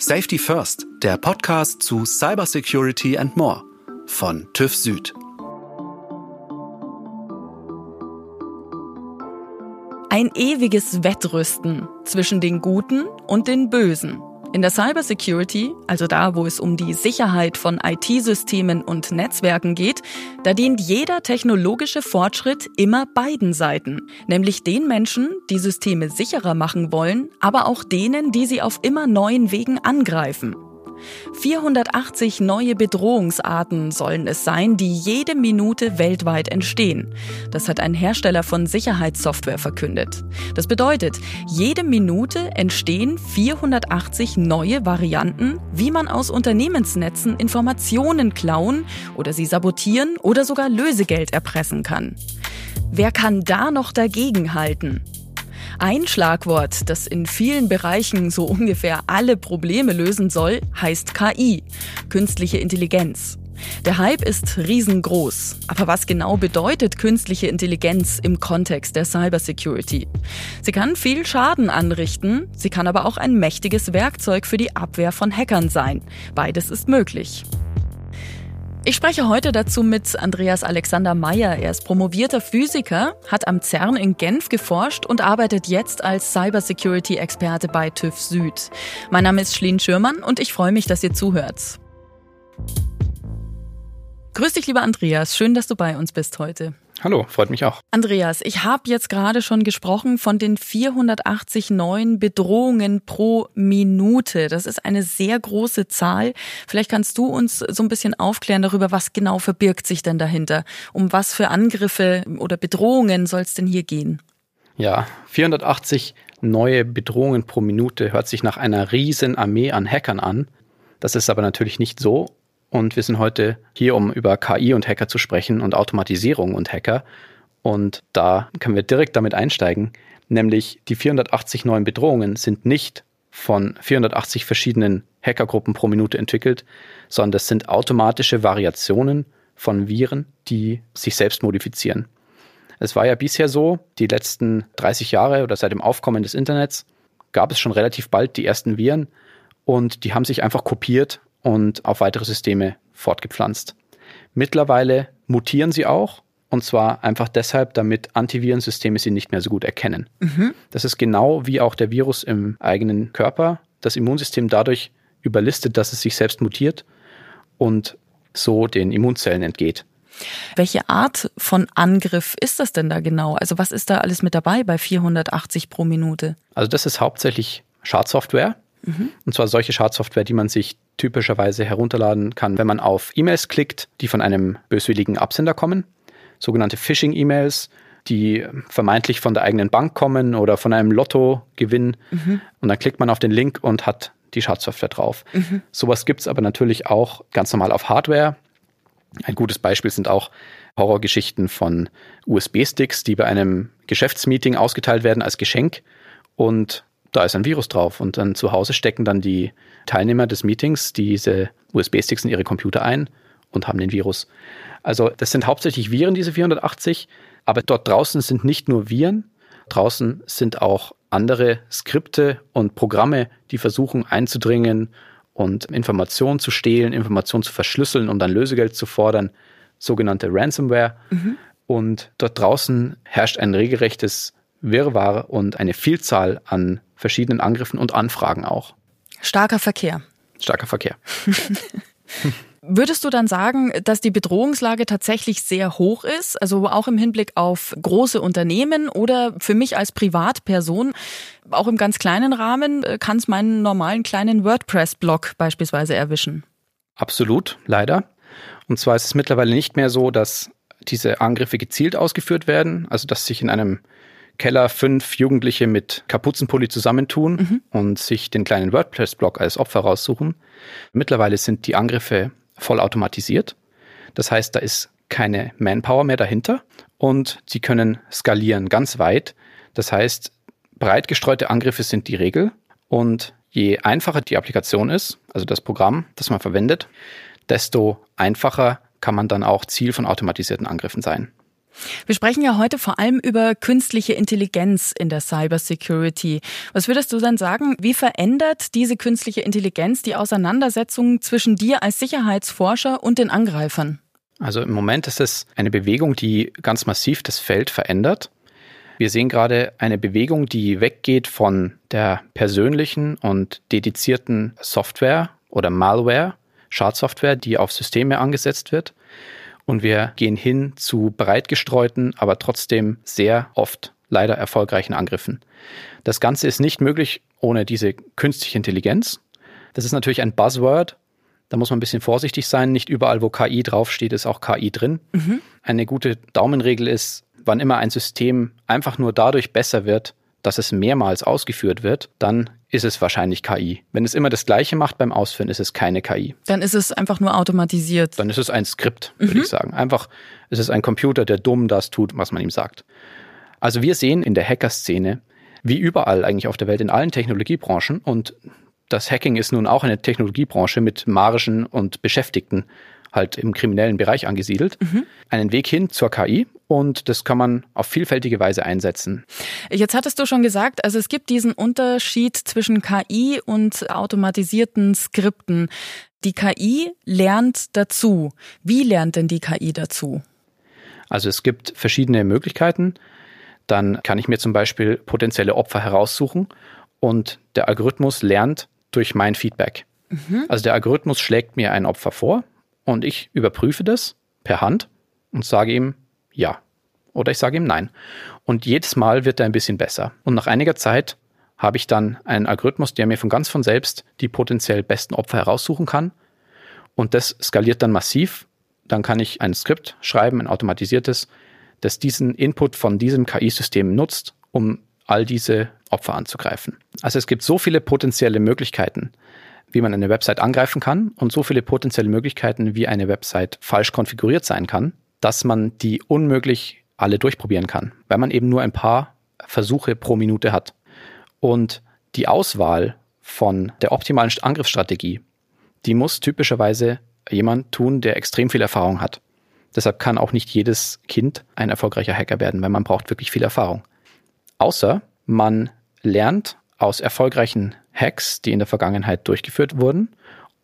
Safety First, der Podcast zu Cybersecurity and More von TÜV Süd. Ein ewiges Wettrüsten zwischen den Guten und den Bösen. In der Cybersecurity, also da, wo es um die Sicherheit von IT-Systemen und Netzwerken geht, da dient jeder technologische Fortschritt immer beiden Seiten, nämlich den Menschen, die Systeme sicherer machen wollen, aber auch denen, die sie auf immer neuen Wegen angreifen. 480 neue Bedrohungsarten sollen es sein, die jede Minute weltweit entstehen. Das hat ein Hersteller von Sicherheitssoftware verkündet. Das bedeutet, jede Minute entstehen 480 neue Varianten, wie man aus Unternehmensnetzen Informationen klauen oder sie sabotieren oder sogar Lösegeld erpressen kann. Wer kann da noch dagegenhalten? Ein Schlagwort, das in vielen Bereichen so ungefähr alle Probleme lösen soll, heißt KI, künstliche Intelligenz. Der Hype ist riesengroß. Aber was genau bedeutet künstliche Intelligenz im Kontext der Cybersecurity? Sie kann viel Schaden anrichten, sie kann aber auch ein mächtiges Werkzeug für die Abwehr von Hackern sein. Beides ist möglich. Ich spreche heute dazu mit Andreas Alexander Meyer. Er ist promovierter Physiker, hat am CERN in Genf geforscht und arbeitet jetzt als Cybersecurity-Experte bei TÜV Süd. Mein Name ist Schlien Schürmann und ich freue mich, dass ihr zuhört. Grüß dich, lieber Andreas. Schön, dass du bei uns bist heute. Hallo, freut mich auch. Andreas, ich habe jetzt gerade schon gesprochen von den 480 neuen Bedrohungen pro Minute. Das ist eine sehr große Zahl. Vielleicht kannst du uns so ein bisschen aufklären darüber, was genau verbirgt sich denn dahinter? Um was für Angriffe oder Bedrohungen soll es denn hier gehen? Ja, 480 neue Bedrohungen pro Minute hört sich nach einer riesen Armee an Hackern an. Das ist aber natürlich nicht so und wir sind heute hier, um über KI und Hacker zu sprechen und Automatisierung und Hacker. Und da können wir direkt damit einsteigen, nämlich die 480 neuen Bedrohungen sind nicht von 480 verschiedenen Hackergruppen pro Minute entwickelt, sondern das sind automatische Variationen von Viren, die sich selbst modifizieren. Es war ja bisher so, die letzten 30 Jahre oder seit dem Aufkommen des Internets gab es schon relativ bald die ersten Viren und die haben sich einfach kopiert und auf weitere Systeme fortgepflanzt. Mittlerweile mutieren sie auch und zwar einfach deshalb, damit Antivirensysteme sie nicht mehr so gut erkennen. Mhm. Das ist genau wie auch der Virus im eigenen Körper. Das Immunsystem dadurch überlistet, dass es sich selbst mutiert und so den Immunzellen entgeht. Welche Art von Angriff ist das denn da genau? Also was ist da alles mit dabei bei 480 pro Minute? Also das ist hauptsächlich Schadsoftware. Mhm. Und zwar solche Schadsoftware, die man sich typischerweise herunterladen kann, wenn man auf E-Mails klickt, die von einem böswilligen Absender kommen. Sogenannte Phishing-E-Mails, die vermeintlich von der eigenen Bank kommen oder von einem Lottogewinn. Mhm. Und dann klickt man auf den Link und hat die Schadsoftware drauf. Mhm. Sowas gibt es aber natürlich auch ganz normal auf Hardware. Ein gutes Beispiel sind auch Horrorgeschichten von USB-Sticks, die bei einem Geschäftsmeeting ausgeteilt werden als Geschenk. Und da ist ein Virus drauf und dann zu Hause stecken dann die Teilnehmer des Meetings diese USB-Sticks in ihre Computer ein und haben den Virus. Also das sind hauptsächlich Viren, diese 480, aber dort draußen sind nicht nur Viren, draußen sind auch andere Skripte und Programme, die versuchen einzudringen und Informationen zu stehlen, Informationen zu verschlüsseln, um dann Lösegeld zu fordern, sogenannte Ransomware. Mhm. Und dort draußen herrscht ein regelrechtes Wirrwarr und eine Vielzahl an verschiedenen Angriffen und Anfragen auch. Starker Verkehr. Starker Verkehr. Würdest du dann sagen, dass die Bedrohungslage tatsächlich sehr hoch ist, also auch im Hinblick auf große Unternehmen oder für mich als Privatperson, auch im ganz kleinen Rahmen, äh, kann es meinen normalen kleinen WordPress-Blog beispielsweise erwischen? Absolut, leider. Und zwar ist es mittlerweile nicht mehr so, dass diese Angriffe gezielt ausgeführt werden, also dass sich in einem Keller fünf Jugendliche mit Kapuzenpulli zusammentun mhm. und sich den kleinen WordPress-Blog als Opfer raussuchen. Mittlerweile sind die Angriffe vollautomatisiert. Das heißt, da ist keine Manpower mehr dahinter und sie können skalieren ganz weit. Das heißt, breit gestreute Angriffe sind die Regel und je einfacher die Applikation ist, also das Programm, das man verwendet, desto einfacher kann man dann auch Ziel von automatisierten Angriffen sein. Wir sprechen ja heute vor allem über künstliche Intelligenz in der Cybersecurity. Was würdest du dann sagen, wie verändert diese künstliche Intelligenz die Auseinandersetzung zwischen dir als Sicherheitsforscher und den Angreifern? Also im Moment ist es eine Bewegung, die ganz massiv das Feld verändert. Wir sehen gerade eine Bewegung, die weggeht von der persönlichen und dedizierten Software oder Malware, Schadsoftware, die auf Systeme angesetzt wird. Und wir gehen hin zu breit gestreuten, aber trotzdem sehr oft leider erfolgreichen Angriffen. Das Ganze ist nicht möglich ohne diese künstliche Intelligenz. Das ist natürlich ein Buzzword, da muss man ein bisschen vorsichtig sein. Nicht überall, wo KI draufsteht, ist auch KI drin. Mhm. Eine gute Daumenregel ist, wann immer ein System einfach nur dadurch besser wird, dass es mehrmals ausgeführt wird, dann ist es wahrscheinlich KI. Wenn es immer das Gleiche macht beim Ausführen, ist es keine KI. Dann ist es einfach nur automatisiert. Dann ist es ein Skript, würde mhm. ich sagen. Einfach, es ist ein Computer, der dumm das tut, was man ihm sagt. Also wir sehen in der Hacker-Szene, wie überall eigentlich auf der Welt, in allen Technologiebranchen, und das Hacking ist nun auch eine Technologiebranche mit Margen und Beschäftigten halt im kriminellen Bereich angesiedelt, mhm. einen Weg hin zur KI und das kann man auf vielfältige Weise einsetzen. Jetzt hattest du schon gesagt, also es gibt diesen Unterschied zwischen KI und automatisierten Skripten. Die KI lernt dazu. Wie lernt denn die KI dazu? Also es gibt verschiedene Möglichkeiten. Dann kann ich mir zum Beispiel potenzielle Opfer heraussuchen und der Algorithmus lernt durch mein Feedback. Mhm. Also der Algorithmus schlägt mir ein Opfer vor und ich überprüfe das per Hand und sage ihm ja oder ich sage ihm nein. Und jedes Mal wird er ein bisschen besser. Und nach einiger Zeit habe ich dann einen Algorithmus, der mir von ganz von selbst die potenziell besten Opfer heraussuchen kann. Und das skaliert dann massiv. Dann kann ich ein Skript schreiben, ein automatisiertes, das diesen Input von diesem KI-System nutzt, um all diese Opfer anzugreifen. Also es gibt so viele potenzielle Möglichkeiten, wie man eine Website angreifen kann und so viele potenzielle Möglichkeiten, wie eine Website falsch konfiguriert sein kann, dass man die unmöglich alle durchprobieren kann, weil man eben nur ein paar Versuche pro Minute hat. Und die Auswahl von der optimalen Angriffsstrategie, die muss typischerweise jemand tun, der extrem viel Erfahrung hat. Deshalb kann auch nicht jedes Kind ein erfolgreicher Hacker werden, weil man braucht wirklich viel Erfahrung. Außer man lernt aus erfolgreichen Hacks, die in der Vergangenheit durchgeführt wurden,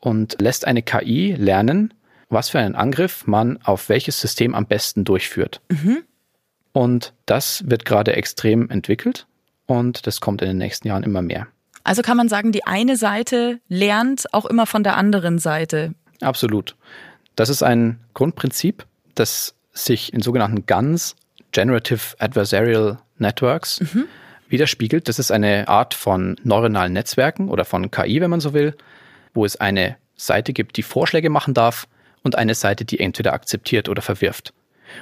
und lässt eine KI lernen, was für einen Angriff man auf welches System am besten durchführt. Mhm. Und das wird gerade extrem entwickelt und das kommt in den nächsten Jahren immer mehr. Also kann man sagen, die eine Seite lernt auch immer von der anderen Seite. Absolut. Das ist ein Grundprinzip, das sich in sogenannten GANs, Generative Adversarial Networks, mhm widerspiegelt. Das ist eine Art von neuronalen Netzwerken oder von KI, wenn man so will, wo es eine Seite gibt, die Vorschläge machen darf und eine Seite, die entweder akzeptiert oder verwirft.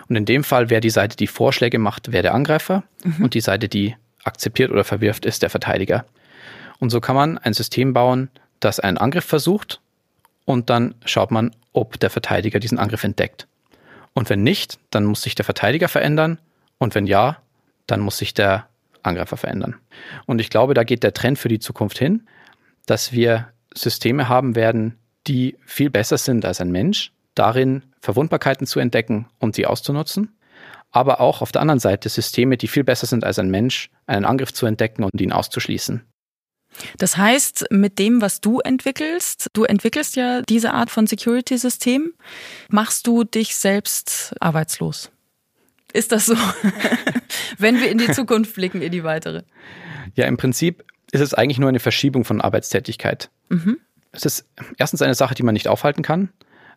Und in dem Fall, wer die Seite, die Vorschläge macht, wäre der Angreifer mhm. und die Seite, die akzeptiert oder verwirft, ist der Verteidiger. Und so kann man ein System bauen, das einen Angriff versucht und dann schaut man, ob der Verteidiger diesen Angriff entdeckt. Und wenn nicht, dann muss sich der Verteidiger verändern und wenn ja, dann muss sich der Angreifer verändern. Und ich glaube, da geht der Trend für die Zukunft hin, dass wir Systeme haben werden, die viel besser sind als ein Mensch, darin Verwundbarkeiten zu entdecken und sie auszunutzen, aber auch auf der anderen Seite Systeme, die viel besser sind als ein Mensch, einen Angriff zu entdecken und ihn auszuschließen. Das heißt, mit dem, was du entwickelst, du entwickelst ja diese Art von Security-System, machst du dich selbst arbeitslos. Ist das so, wenn wir in die Zukunft blicken, in die weitere? Ja, im Prinzip ist es eigentlich nur eine Verschiebung von Arbeitstätigkeit. Mhm. Es ist erstens eine Sache, die man nicht aufhalten kann,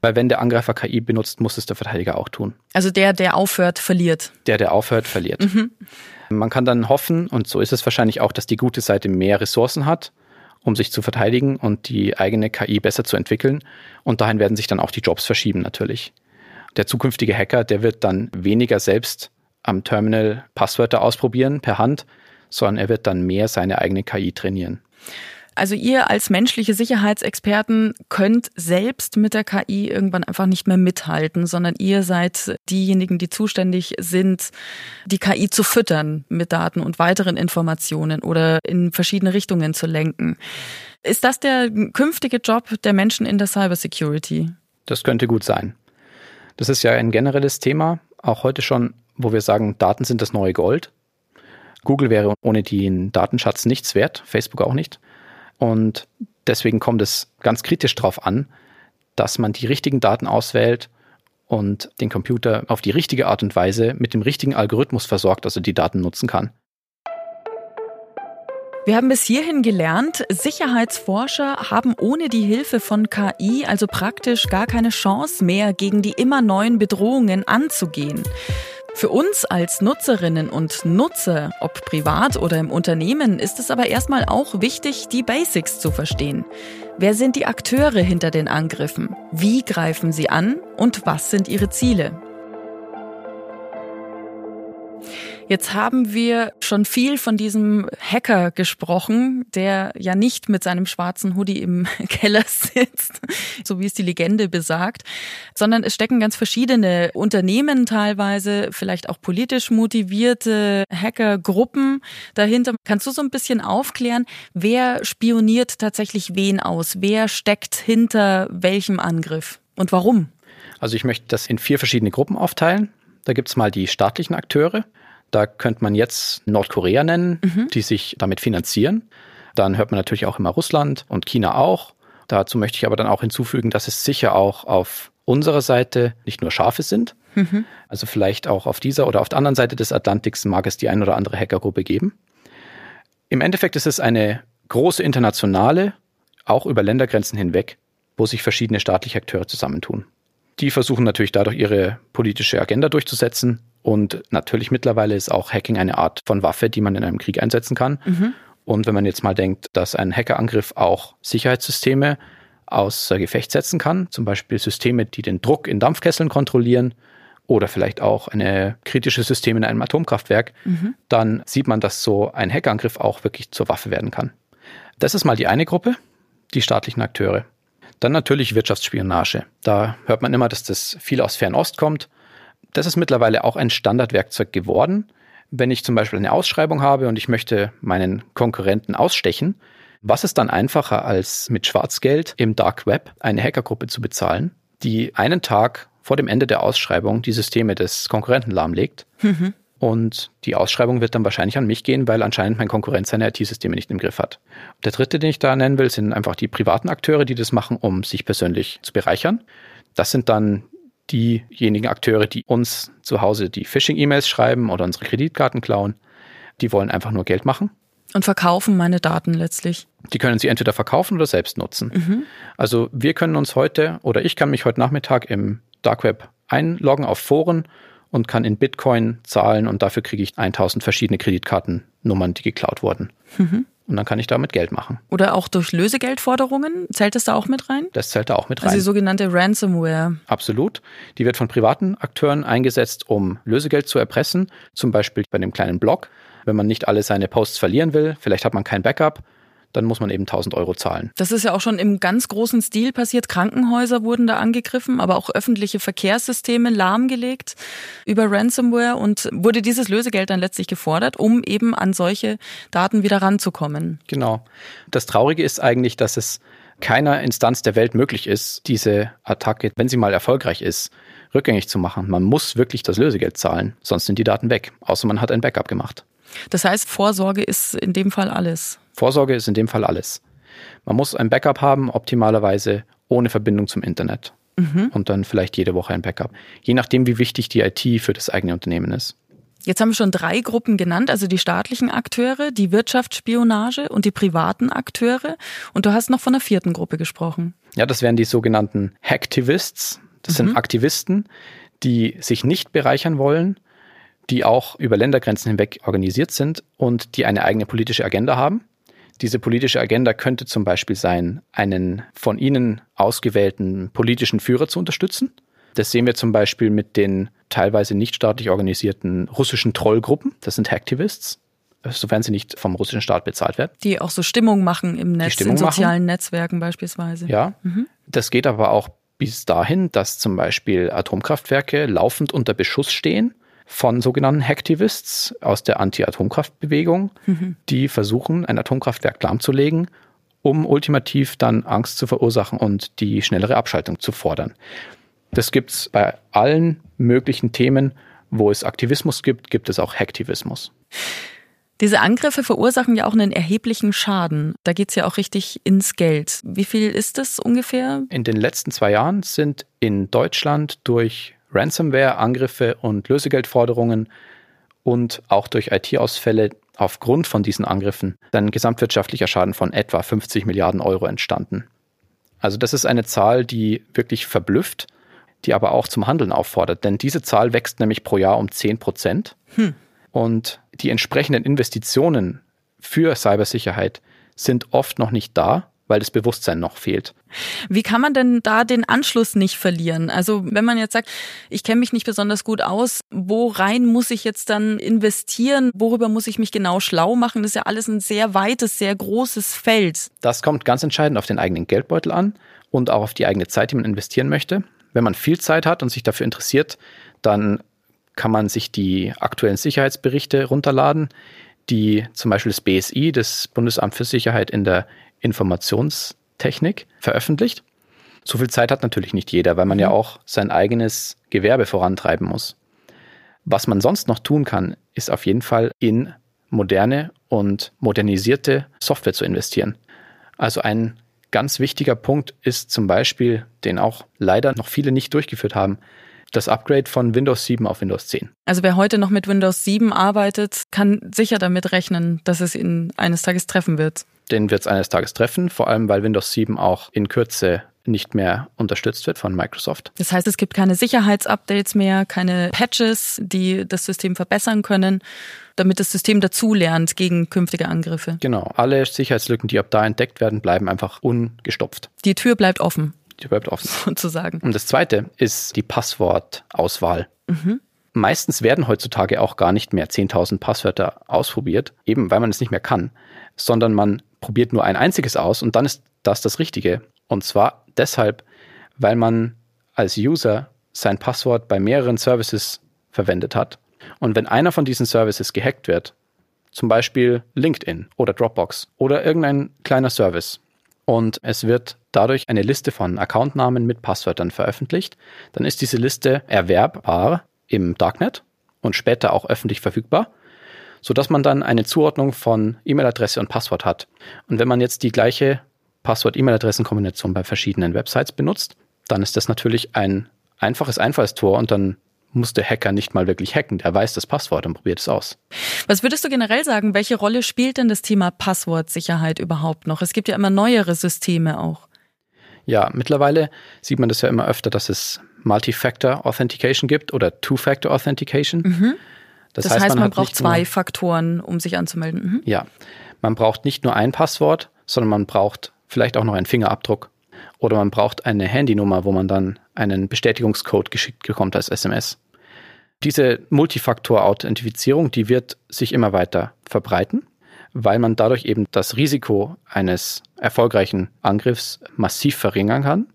weil wenn der Angreifer KI benutzt, muss es der Verteidiger auch tun. Also der, der aufhört, verliert. Der, der aufhört, verliert. Mhm. Man kann dann hoffen, und so ist es wahrscheinlich auch, dass die gute Seite mehr Ressourcen hat, um sich zu verteidigen und die eigene KI besser zu entwickeln. Und dahin werden sich dann auch die Jobs verschieben natürlich der zukünftige Hacker, der wird dann weniger selbst am Terminal Passwörter ausprobieren per Hand, sondern er wird dann mehr seine eigene KI trainieren. Also ihr als menschliche Sicherheitsexperten könnt selbst mit der KI irgendwann einfach nicht mehr mithalten, sondern ihr seid diejenigen, die zuständig sind, die KI zu füttern mit Daten und weiteren Informationen oder in verschiedene Richtungen zu lenken. Ist das der künftige Job der Menschen in der Cybersecurity? Das könnte gut sein. Das ist ja ein generelles Thema, auch heute schon wo wir sagen, Daten sind das neue Gold. Google wäre ohne den Datenschatz nichts wert, Facebook auch nicht. Und deswegen kommt es ganz kritisch darauf an, dass man die richtigen Daten auswählt und den Computer auf die richtige Art und Weise mit dem richtigen Algorithmus versorgt, dass er die Daten nutzen kann. Wir haben bis hierhin gelernt, Sicherheitsforscher haben ohne die Hilfe von KI also praktisch gar keine Chance mehr, gegen die immer neuen Bedrohungen anzugehen. Für uns als Nutzerinnen und Nutzer, ob privat oder im Unternehmen, ist es aber erstmal auch wichtig, die Basics zu verstehen. Wer sind die Akteure hinter den Angriffen? Wie greifen sie an? Und was sind ihre Ziele? Jetzt haben wir schon viel von diesem Hacker gesprochen, der ja nicht mit seinem schwarzen Hoodie im Keller sitzt, so wie es die Legende besagt, sondern es stecken ganz verschiedene Unternehmen teilweise, vielleicht auch politisch motivierte Hackergruppen dahinter. Kannst du so ein bisschen aufklären, wer spioniert tatsächlich wen aus? Wer steckt hinter welchem Angriff und warum? Also ich möchte das in vier verschiedene Gruppen aufteilen. Da gibt es mal die staatlichen Akteure. Da könnte man jetzt Nordkorea nennen, mhm. die sich damit finanzieren. Dann hört man natürlich auch immer Russland und China auch. Dazu möchte ich aber dann auch hinzufügen, dass es sicher auch auf unserer Seite nicht nur Schafe sind. Mhm. Also vielleicht auch auf dieser oder auf der anderen Seite des Atlantiks mag es die ein oder andere Hackergruppe geben. Im Endeffekt ist es eine große internationale, auch über Ländergrenzen hinweg, wo sich verschiedene staatliche Akteure zusammentun. Die versuchen natürlich dadurch ihre politische Agenda durchzusetzen und natürlich mittlerweile ist auch Hacking eine Art von Waffe, die man in einem Krieg einsetzen kann. Mhm. Und wenn man jetzt mal denkt, dass ein Hackerangriff auch Sicherheitssysteme außer Gefecht setzen kann, zum Beispiel Systeme, die den Druck in Dampfkesseln kontrollieren oder vielleicht auch eine kritische System in einem Atomkraftwerk, mhm. dann sieht man, dass so ein Hackerangriff auch wirklich zur Waffe werden kann. Das ist mal die eine Gruppe, die staatlichen Akteure. Dann natürlich Wirtschaftsspionage. Da hört man immer, dass das viel aus Fernost kommt. Das ist mittlerweile auch ein Standardwerkzeug geworden. Wenn ich zum Beispiel eine Ausschreibung habe und ich möchte meinen Konkurrenten ausstechen, was ist dann einfacher, als mit Schwarzgeld im Dark Web eine Hackergruppe zu bezahlen, die einen Tag vor dem Ende der Ausschreibung die Systeme des Konkurrenten lahmlegt? Mhm. Und die Ausschreibung wird dann wahrscheinlich an mich gehen, weil anscheinend mein Konkurrent seine IT-Systeme nicht im Griff hat. Der dritte, den ich da nennen will, sind einfach die privaten Akteure, die das machen, um sich persönlich zu bereichern. Das sind dann diejenigen Akteure, die uns zu Hause die Phishing-E-Mails schreiben oder unsere Kreditkarten klauen, die wollen einfach nur Geld machen. Und verkaufen meine Daten letztlich. Die können sie entweder verkaufen oder selbst nutzen. Mhm. Also wir können uns heute oder ich kann mich heute Nachmittag im Dark Web einloggen auf Foren und kann in Bitcoin zahlen und dafür kriege ich 1000 verschiedene Kreditkartennummern, die geklaut wurden. Mhm. Und dann kann ich damit Geld machen. Oder auch durch Lösegeldforderungen? Zählt das da auch mit rein? Das zählt da auch mit rein. Also die sogenannte Ransomware. Absolut. Die wird von privaten Akteuren eingesetzt, um Lösegeld zu erpressen. Zum Beispiel bei einem kleinen Blog. Wenn man nicht alle seine Posts verlieren will, vielleicht hat man kein Backup, dann muss man eben 1000 Euro zahlen. Das ist ja auch schon im ganz großen Stil passiert. Krankenhäuser wurden da angegriffen, aber auch öffentliche Verkehrssysteme lahmgelegt über Ransomware und wurde dieses Lösegeld dann letztlich gefordert, um eben an solche Daten wieder ranzukommen. Genau. Das Traurige ist eigentlich, dass es keiner Instanz der Welt möglich ist, diese Attacke, wenn sie mal erfolgreich ist, rückgängig zu machen. Man muss wirklich das Lösegeld zahlen, sonst sind die Daten weg, außer man hat ein Backup gemacht. Das heißt, Vorsorge ist in dem Fall alles. Vorsorge ist in dem Fall alles. Man muss ein Backup haben, optimalerweise ohne Verbindung zum Internet. Mhm. Und dann vielleicht jede Woche ein Backup. Je nachdem, wie wichtig die IT für das eigene Unternehmen ist. Jetzt haben wir schon drei Gruppen genannt, also die staatlichen Akteure, die Wirtschaftsspionage und die privaten Akteure. Und du hast noch von einer vierten Gruppe gesprochen. Ja, das wären die sogenannten Hacktivists. Das mhm. sind Aktivisten, die sich nicht bereichern wollen, die auch über Ländergrenzen hinweg organisiert sind und die eine eigene politische Agenda haben. Diese politische Agenda könnte zum Beispiel sein, einen von ihnen ausgewählten politischen Führer zu unterstützen. Das sehen wir zum Beispiel mit den teilweise nicht staatlich organisierten russischen Trollgruppen. Das sind Hacktivists, sofern sie nicht vom russischen Staat bezahlt werden. Die auch so Stimmung machen im Netz, in sozialen machen. Netzwerken beispielsweise. Ja, mhm. das geht aber auch bis dahin, dass zum Beispiel Atomkraftwerke laufend unter Beschuss stehen von sogenannten Hacktivists aus der Anti-Atomkraftbewegung, mhm. die versuchen, ein Atomkraftwerk lahmzulegen, um ultimativ dann Angst zu verursachen und die schnellere Abschaltung zu fordern. Das gibt's bei allen möglichen Themen, wo es Aktivismus gibt, gibt es auch Hacktivismus. Diese Angriffe verursachen ja auch einen erheblichen Schaden. Da geht es ja auch richtig ins Geld. Wie viel ist das ungefähr? In den letzten zwei Jahren sind in Deutschland durch Ransomware-Angriffe und Lösegeldforderungen und auch durch IT-Ausfälle aufgrund von diesen Angriffen ein gesamtwirtschaftlicher Schaden von etwa 50 Milliarden Euro entstanden. Also das ist eine Zahl, die wirklich verblüfft, die aber auch zum Handeln auffordert, denn diese Zahl wächst nämlich pro Jahr um 10 Prozent. Hm. Und die entsprechenden Investitionen für Cybersicherheit sind oft noch nicht da, weil das Bewusstsein noch fehlt. Wie kann man denn da den Anschluss nicht verlieren? Also wenn man jetzt sagt, ich kenne mich nicht besonders gut aus, wo rein muss ich jetzt dann investieren? Worüber muss ich mich genau schlau machen? Das ist ja alles ein sehr weites, sehr großes Feld. Das kommt ganz entscheidend auf den eigenen Geldbeutel an und auch auf die eigene Zeit, die man investieren möchte. Wenn man viel Zeit hat und sich dafür interessiert, dann kann man sich die aktuellen Sicherheitsberichte runterladen, die zum Beispiel das BSI, das Bundesamt für Sicherheit in der Informationstechnik, veröffentlicht. So viel Zeit hat natürlich nicht jeder, weil man ja mhm. auch sein eigenes Gewerbe vorantreiben muss. Was man sonst noch tun kann, ist auf jeden Fall in moderne und modernisierte Software zu investieren. Also ein ganz wichtiger Punkt ist zum Beispiel, den auch leider noch viele nicht durchgeführt haben, das Upgrade von Windows 7 auf Windows 10. Also wer heute noch mit Windows 7 arbeitet, kann sicher damit rechnen, dass es ihn eines Tages treffen wird. Den wird es eines Tages treffen, vor allem weil Windows 7 auch in Kürze nicht mehr unterstützt wird von Microsoft. Das heißt, es gibt keine Sicherheitsupdates mehr, keine Patches, die das System verbessern können, damit das System dazulernt gegen künftige Angriffe. Genau, alle Sicherheitslücken, die ab da entdeckt werden, bleiben einfach ungestopft. Die Tür bleibt offen die bleibt offen. Sozusagen. Und das zweite ist die Passwortauswahl. Mhm. Meistens werden heutzutage auch gar nicht mehr 10.000 Passwörter ausprobiert, eben weil man es nicht mehr kann, sondern man probiert nur ein einziges aus und dann ist das das Richtige. Und zwar deshalb, weil man als User sein Passwort bei mehreren Services verwendet hat. Und wenn einer von diesen Services gehackt wird, zum Beispiel LinkedIn oder Dropbox oder irgendein kleiner Service, und es wird dadurch eine Liste von Accountnamen mit Passwörtern veröffentlicht. Dann ist diese Liste erwerbbar im Darknet und später auch öffentlich verfügbar, sodass man dann eine Zuordnung von E-Mail-Adresse und Passwort hat. Und wenn man jetzt die gleiche Passwort-E-Mail-Adressen-Kombination bei verschiedenen Websites benutzt, dann ist das natürlich ein einfaches Einfallstor und dann muss der Hacker nicht mal wirklich hacken. Der weiß das Passwort und probiert es aus. Was würdest du generell sagen? Welche Rolle spielt denn das Thema Passwortsicherheit überhaupt noch? Es gibt ja immer neuere Systeme auch. Ja, mittlerweile sieht man das ja immer öfter, dass es Multi-Factor Authentication gibt oder Two-Factor Authentication. Mhm. Das, das, heißt, heißt man, man braucht zwei nur, Faktoren, um sich anzumelden. Mhm. Ja, man braucht nicht nur ein Passwort, sondern man braucht vielleicht auch noch einen Fingerabdruck oder man braucht eine Handynummer, wo man dann einen Bestätigungscode geschickt bekommt als SMS. Diese Multifaktor-Authentifizierung, die wird sich immer weiter verbreiten, weil man dadurch eben das Risiko eines erfolgreichen Angriffs massiv verringern kann.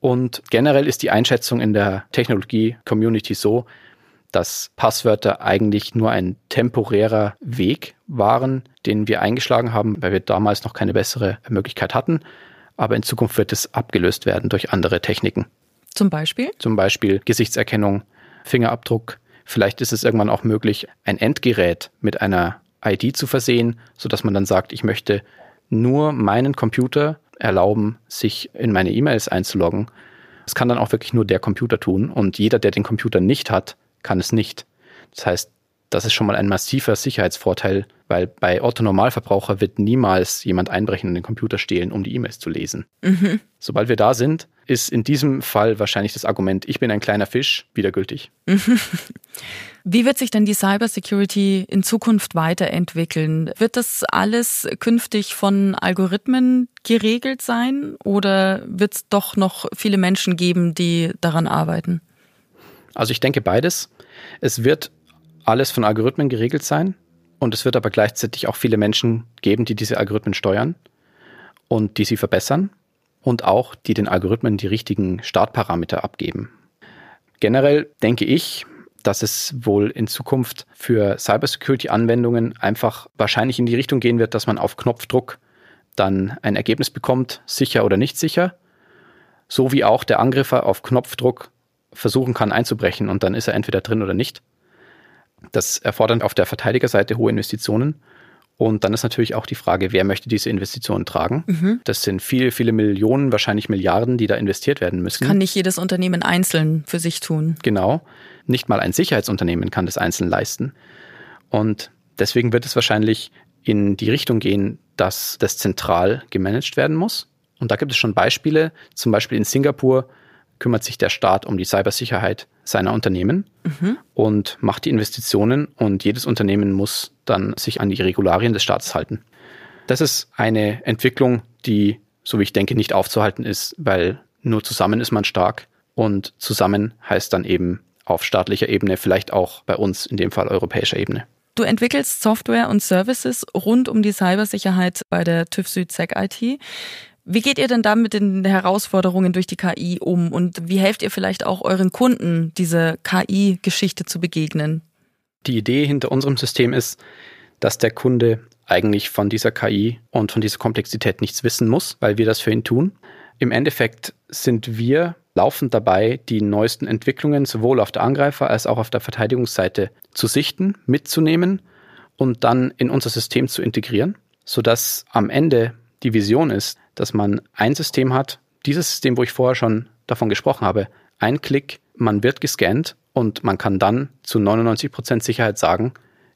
Und generell ist die Einschätzung in der Technologie-Community so, dass Passwörter eigentlich nur ein temporärer Weg waren, den wir eingeschlagen haben, weil wir damals noch keine bessere Möglichkeit hatten. Aber in Zukunft wird es abgelöst werden durch andere Techniken. Zum Beispiel? Zum Beispiel Gesichtserkennung, Fingerabdruck. Vielleicht ist es irgendwann auch möglich, ein Endgerät mit einer ID zu versehen, sodass man dann sagt, ich möchte nur meinen Computer erlauben, sich in meine E-Mails einzuloggen. Das kann dann auch wirklich nur der Computer tun und jeder, der den Computer nicht hat, kann es nicht. Das heißt, das ist schon mal ein massiver Sicherheitsvorteil, weil bei Otto Normalverbraucher wird niemals jemand einbrechen und den Computer stehlen, um die E-Mails zu lesen. Mhm. Sobald wir da sind, ist in diesem Fall wahrscheinlich das Argument, ich bin ein kleiner Fisch, wieder gültig. Wie wird sich denn die Cybersecurity in Zukunft weiterentwickeln? Wird das alles künftig von Algorithmen geregelt sein oder wird es doch noch viele Menschen geben, die daran arbeiten? Also ich denke beides. Es wird alles von Algorithmen geregelt sein und es wird aber gleichzeitig auch viele Menschen geben, die diese Algorithmen steuern und die sie verbessern und auch die den Algorithmen die richtigen Startparameter abgeben. Generell denke ich, dass es wohl in Zukunft für Cybersecurity-Anwendungen einfach wahrscheinlich in die Richtung gehen wird, dass man auf Knopfdruck dann ein Ergebnis bekommt, sicher oder nicht sicher, so wie auch der Angriffer auf Knopfdruck versuchen kann einzubrechen und dann ist er entweder drin oder nicht. Das erfordert auf der Verteidigerseite hohe Investitionen. Und dann ist natürlich auch die Frage, wer möchte diese Investitionen tragen? Mhm. Das sind viele, viele Millionen, wahrscheinlich Milliarden, die da investiert werden müssen. Das kann nicht jedes Unternehmen einzeln für sich tun. Genau. Nicht mal ein Sicherheitsunternehmen kann das einzeln leisten. Und deswegen wird es wahrscheinlich in die Richtung gehen, dass das zentral gemanagt werden muss. Und da gibt es schon Beispiele. Zum Beispiel in Singapur kümmert sich der Staat um die Cybersicherheit seiner Unternehmen mhm. und macht die Investitionen und jedes Unternehmen muss dann sich an die Regularien des Staates halten. Das ist eine Entwicklung, die, so wie ich denke, nicht aufzuhalten ist, weil nur zusammen ist man stark und zusammen heißt dann eben auf staatlicher Ebene, vielleicht auch bei uns in dem Fall europäischer Ebene. Du entwickelst Software und Services rund um die Cybersicherheit bei der TÜV Süd SEC IT. Wie geht ihr denn da mit den Herausforderungen durch die KI um und wie helft ihr vielleicht auch euren Kunden, diese KI-Geschichte zu begegnen? Die Idee hinter unserem System ist, dass der Kunde eigentlich von dieser KI und von dieser Komplexität nichts wissen muss, weil wir das für ihn tun. Im Endeffekt sind wir laufend dabei, die neuesten Entwicklungen sowohl auf der Angreifer- als auch auf der Verteidigungsseite zu sichten, mitzunehmen und dann in unser System zu integrieren, sodass am Ende die Vision ist, dass man ein System hat, dieses System, wo ich vorher schon davon gesprochen habe, ein Klick, man wird gescannt und man kann dann zu 99 Prozent Sicherheit sagen,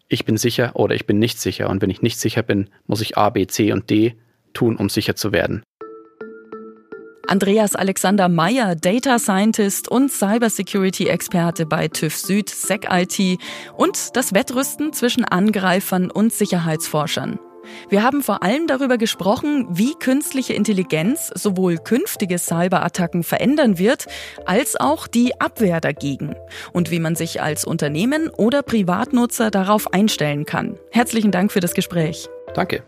ich bin sicher oder ich bin nicht sicher. Und wenn ich nicht sicher bin, muss ich A, B, C und D tun, um sicher zu werden. Andreas Alexander Meyer, Data Scientist und Cybersecurity-Experte bei TÜV Süd SecIT und das Wettrüsten zwischen Angreifern und Sicherheitsforschern. Wir haben vor allem darüber gesprochen, wie künstliche Intelligenz sowohl künftige Cyberattacken verändern wird, als auch die Abwehr dagegen und wie man sich als Unternehmen oder Privatnutzer darauf einstellen kann. Herzlichen Dank für das Gespräch. Danke.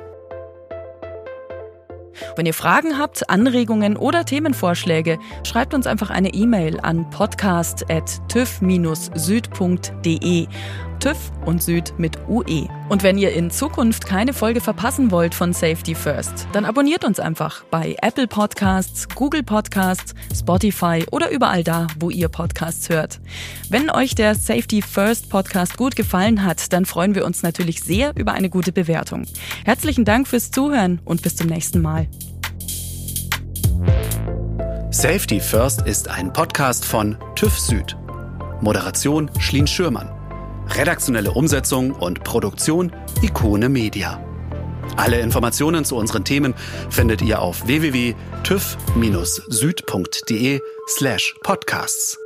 Wenn ihr Fragen habt, Anregungen oder Themenvorschläge, schreibt uns einfach eine E-Mail an podcast.tüv-süd.de. TÜV und Süd mit UE. Und wenn ihr in Zukunft keine Folge verpassen wollt von Safety First, dann abonniert uns einfach bei Apple Podcasts, Google Podcasts, Spotify oder überall da, wo ihr Podcasts hört. Wenn euch der Safety First Podcast gut gefallen hat, dann freuen wir uns natürlich sehr über eine gute Bewertung. Herzlichen Dank fürs Zuhören und bis zum nächsten Mal. Safety First ist ein Podcast von TÜV Süd. Moderation Schlien Schürmann. Redaktionelle Umsetzung und Produktion Ikone Media. Alle Informationen zu unseren Themen findet ihr auf www.tüv-süd.de slash podcasts.